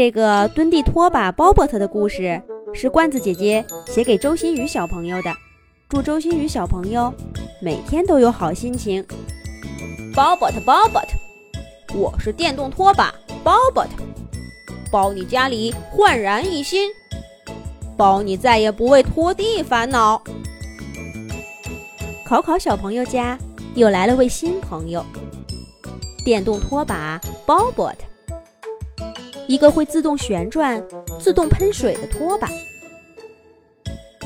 这个蹲地拖把鲍伯特的故事是罐子姐姐写给周新宇小朋友的。祝周新宇小朋友每天都有好心情。鲍伯特，鲍伯特，我是电动拖把鲍伯特，包你家里焕然一新，包你再也不为拖地烦恼。考考小朋友家又来了位新朋友，电动拖把鲍伯特。一个会自动旋转、自动喷水的拖把。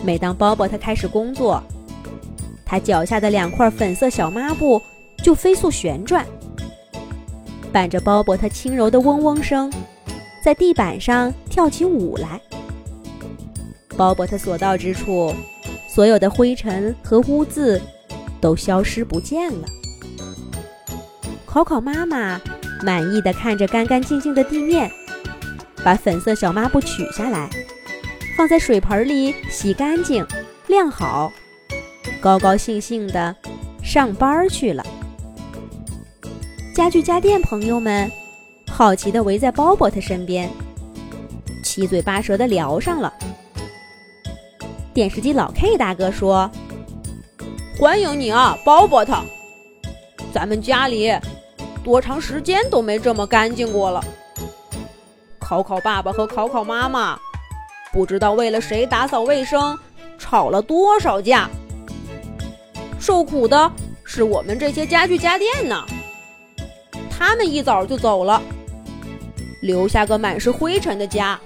每当鲍勃特开始工作，他脚下的两块粉色小抹布就飞速旋转，伴着鲍勃特轻柔的嗡嗡声，在地板上跳起舞来。鲍勃特所到之处，所有的灰尘和污渍都消失不见了。考考妈妈满意的看着干干净净的地面。把粉色小抹布取下来，放在水盆里洗干净、晾好，高高兴兴地上班去了。家具家电朋友们好奇地围在鲍勃特身边，七嘴八舌地聊上了。电视机老 K 大哥说：“欢迎你啊，鲍勃特！咱们家里多长时间都没这么干净过了。”考考爸爸和考考妈妈，不知道为了谁打扫卫生吵了多少架。受苦的是我们这些家具家电呢。他们一早就走了，留下个满是灰尘的家，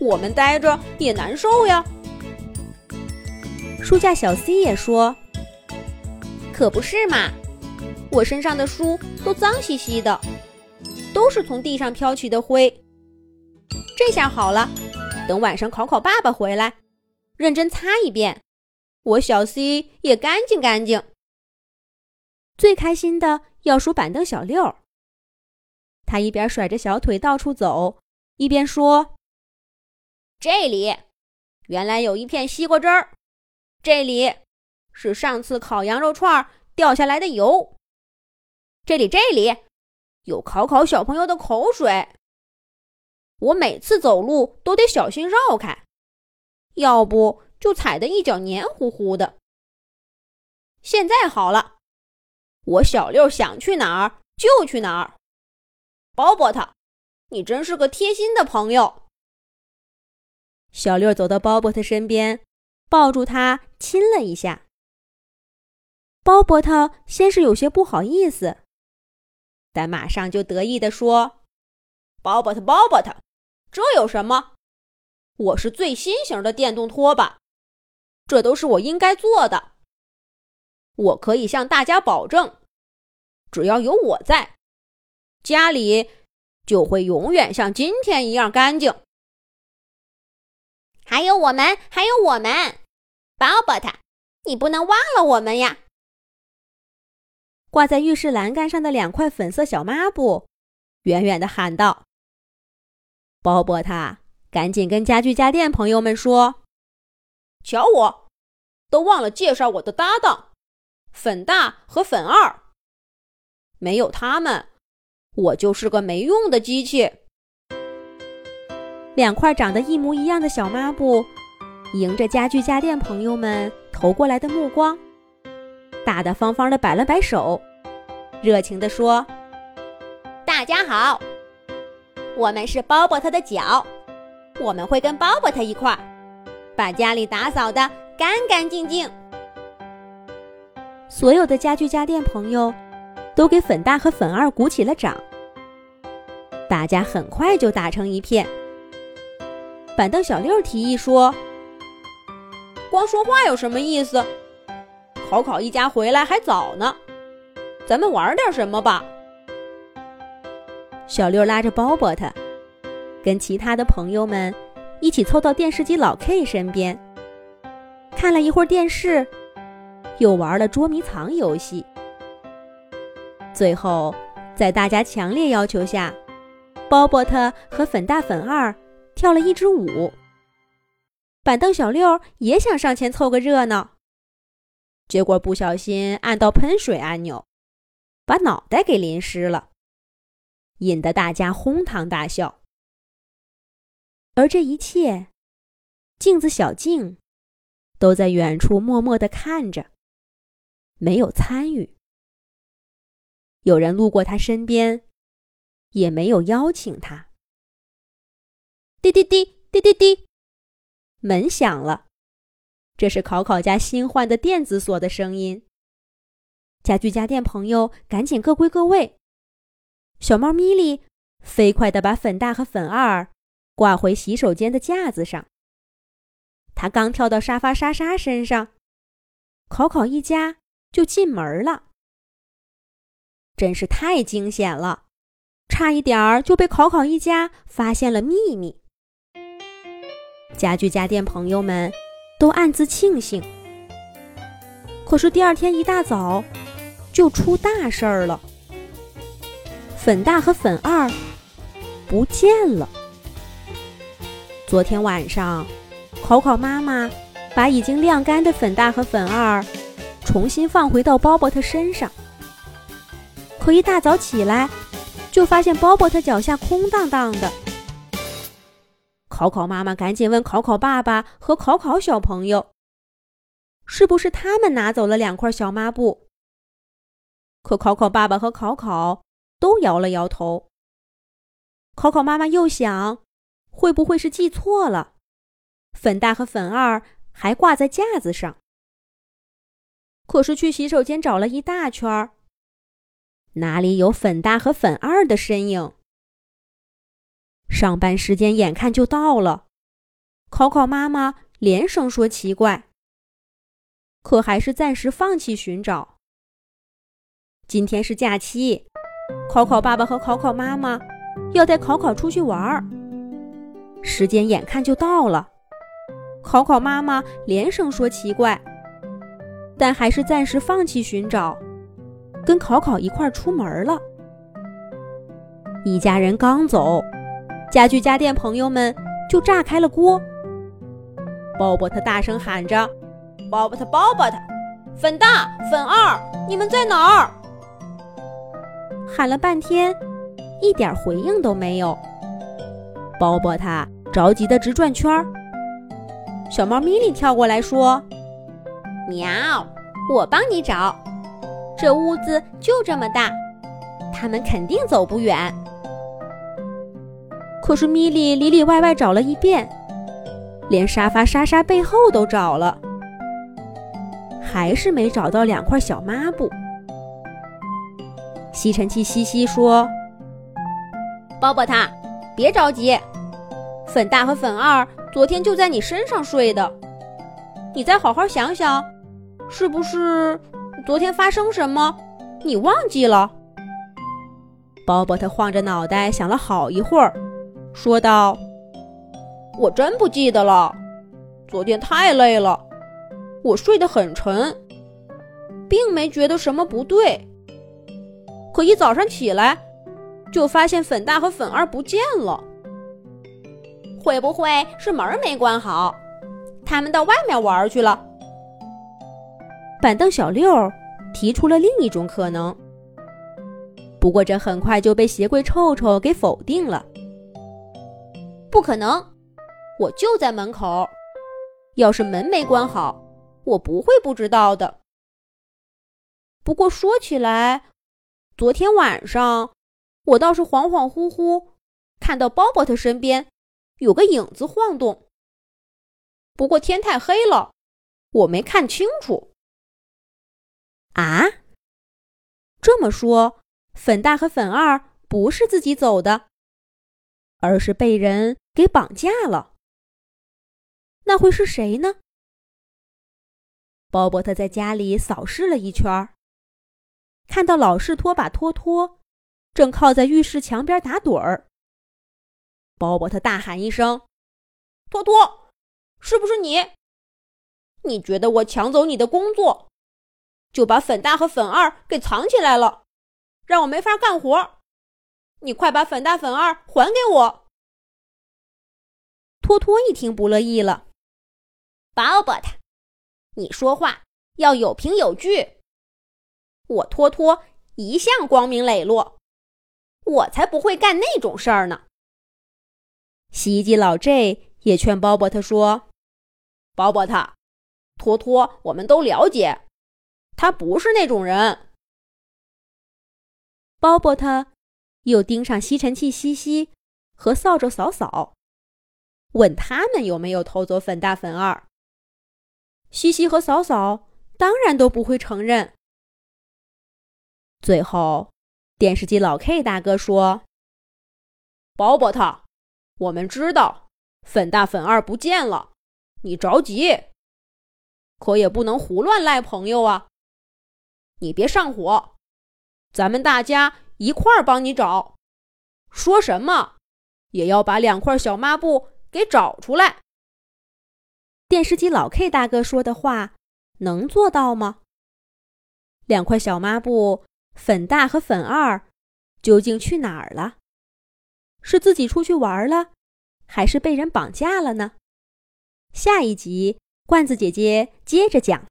我们待着也难受呀。书架小 C 也说：“可不是嘛，我身上的书都脏兮兮的，都是从地上飘起的灰。”这下好了，等晚上考考爸爸回来，认真擦一遍，我小 C 也干净干净。最开心的要数板凳小六，他一边甩着小腿到处走，一边说：“这里原来有一片西瓜汁儿，这里是上次烤羊肉串掉下来的油，这里这里有考考小朋友的口水。”我每次走路都得小心绕开，要不就踩得一脚黏糊糊的。现在好了，我小六想去哪儿就去哪儿。鲍勃特，你真是个贴心的朋友。小六走到鲍勃特身边，抱住他亲了一下。鲍勃特先是有些不好意思，但马上就得意地说：“鲍勃特，鲍勃特。”这有什么？我是最新型的电动拖把，这都是我应该做的。我可以向大家保证，只要有我在，家里就会永远像今天一样干净。还有我们，还有我们，鲍勃特，你不能忘了我们呀！挂在浴室栏杆上的两块粉色小抹布，远远的喊道。鲍勃他赶紧跟家具家电朋友们说：“瞧我，都忘了介绍我的搭档，粉大和粉二。没有他们，我就是个没用的机器。”两块长得一模一样的小抹布，迎着家具家电朋友们投过来的目光，大大方方的摆了摆手，热情地说：“大家好。”我们是包包特的脚，我们会跟包包特一块儿把家里打扫的干干净净。所有的家具家电朋友都给粉大和粉二鼓起了掌，大家很快就打成一片。板凳小六提议说：“光说话有什么意思？考考一家回来还早呢，咱们玩点什么吧。”小六拉着鲍勃特，跟其他的朋友们一起凑到电视机老 K 身边，看了一会儿电视，又玩了捉迷藏游戏。最后，在大家强烈要求下，鲍勃特和粉大粉二跳了一支舞。板凳小六也想上前凑个热闹，结果不小心按到喷水按钮，把脑袋给淋湿了。引得大家哄堂大笑。而这一切，镜子小静都在远处默默地看着，没有参与。有人路过他身边，也没有邀请他。滴滴滴滴滴滴，门响了，这是考考家新换的电子锁的声音。家具家电朋友赶紧各归各位。小猫咪咪飞快地把粉大和粉二挂回洗手间的架子上。它刚跳到沙发莎莎身上，考考一家就进门了。真是太惊险了，差一点儿就被考考一家发现了秘密。家具家电朋友们都暗自庆幸。可是第二天一大早，就出大事儿了。粉大和粉二不见了。昨天晚上，考考妈妈把已经晾干的粉大和粉二重新放回到包包特身上。可一大早起来，就发现包包特脚下空荡荡的。考考妈妈赶紧问考考爸爸和考考小朋友：“是不是他们拿走了两块小抹布？”可考考爸爸和考考都摇了摇头。考考妈妈又想，会不会是记错了？粉大和粉二还挂在架子上。可是去洗手间找了一大圈儿。哪里有粉大和粉二的身影？上班时间眼看就到了，考考妈妈连声说奇怪，可还是暂时放弃寻找。今天是假期，考考爸爸和考考妈妈要带考考出去玩儿。时间眼看就到了，考考妈妈连声说奇怪，但还是暂时放弃寻找。跟考考一块儿出门了。一家人刚走，家具家电朋友们就炸开了锅。鲍勃特大声喊着：“鲍勃特，鲍勃特，粉大、粉二，你们在哪儿？”喊了半天，一点回应都没有。鲍勃特着急的直转圈儿。小猫咪咪跳过来说：“喵，我帮你找。”这屋子就这么大，他们肯定走不远。可是米莉里里外外找了一遍，连沙发莎莎背后都找了，还是没找到两块小抹布。吸尘器西西说：“鲍勃特，别着急，粉大和粉二昨天就在你身上睡的，你再好好想想，是不是？”昨天发生什么？你忘记了？鲍勃特晃着脑袋想了好一会儿，说道：“我真不记得了。昨天太累了，我睡得很沉，并没觉得什么不对。可一早上起来，就发现粉大和粉二不见了。会不会是门没关好？他们到外面玩去了？”板凳小六提出了另一种可能，不过这很快就被鞋柜臭臭给否定了。不可能，我就在门口，要是门没关好，我不会不知道的。不过说起来，昨天晚上我倒是恍恍惚惚看到鲍勃特身边有个影子晃动，不过天太黑了，我没看清楚。啊，这么说，粉大和粉二不是自己走的，而是被人给绑架了。那会是谁呢？鲍勃特在家里扫视了一圈儿，看到老式拖把托托正靠在浴室墙边打盹儿。鲍勃特大喊一声：“托托，是不是你？你觉得我抢走你的工作？”就把粉大和粉二给藏起来了，让我没法干活。你快把粉大粉二还给我！托托一听不乐意了：“鲍勃特，你说话要有凭有据。我托托一向光明磊落，我才不会干那种事儿呢。”洗衣机老 J 也劝鲍伯特说：“鲍伯特，托托，我们都了解，他不是那种人。”鲍伯特又盯上吸尘器西西和扫帚扫扫，问他们有没有偷走粉大粉二。西西和扫扫当然都不会承认。最后，电视机老 K 大哥说：“鲍伯特，我们知道粉大粉二不见了，你着急，可也不能胡乱赖朋友啊！你别上火，咱们大家一块儿帮你找，说什么也要把两块小抹布给找出来。”电视机老 K 大哥说的话能做到吗？两块小抹布。粉大和粉二究竟去哪儿了？是自己出去玩了，还是被人绑架了呢？下一集，罐子姐姐接着讲。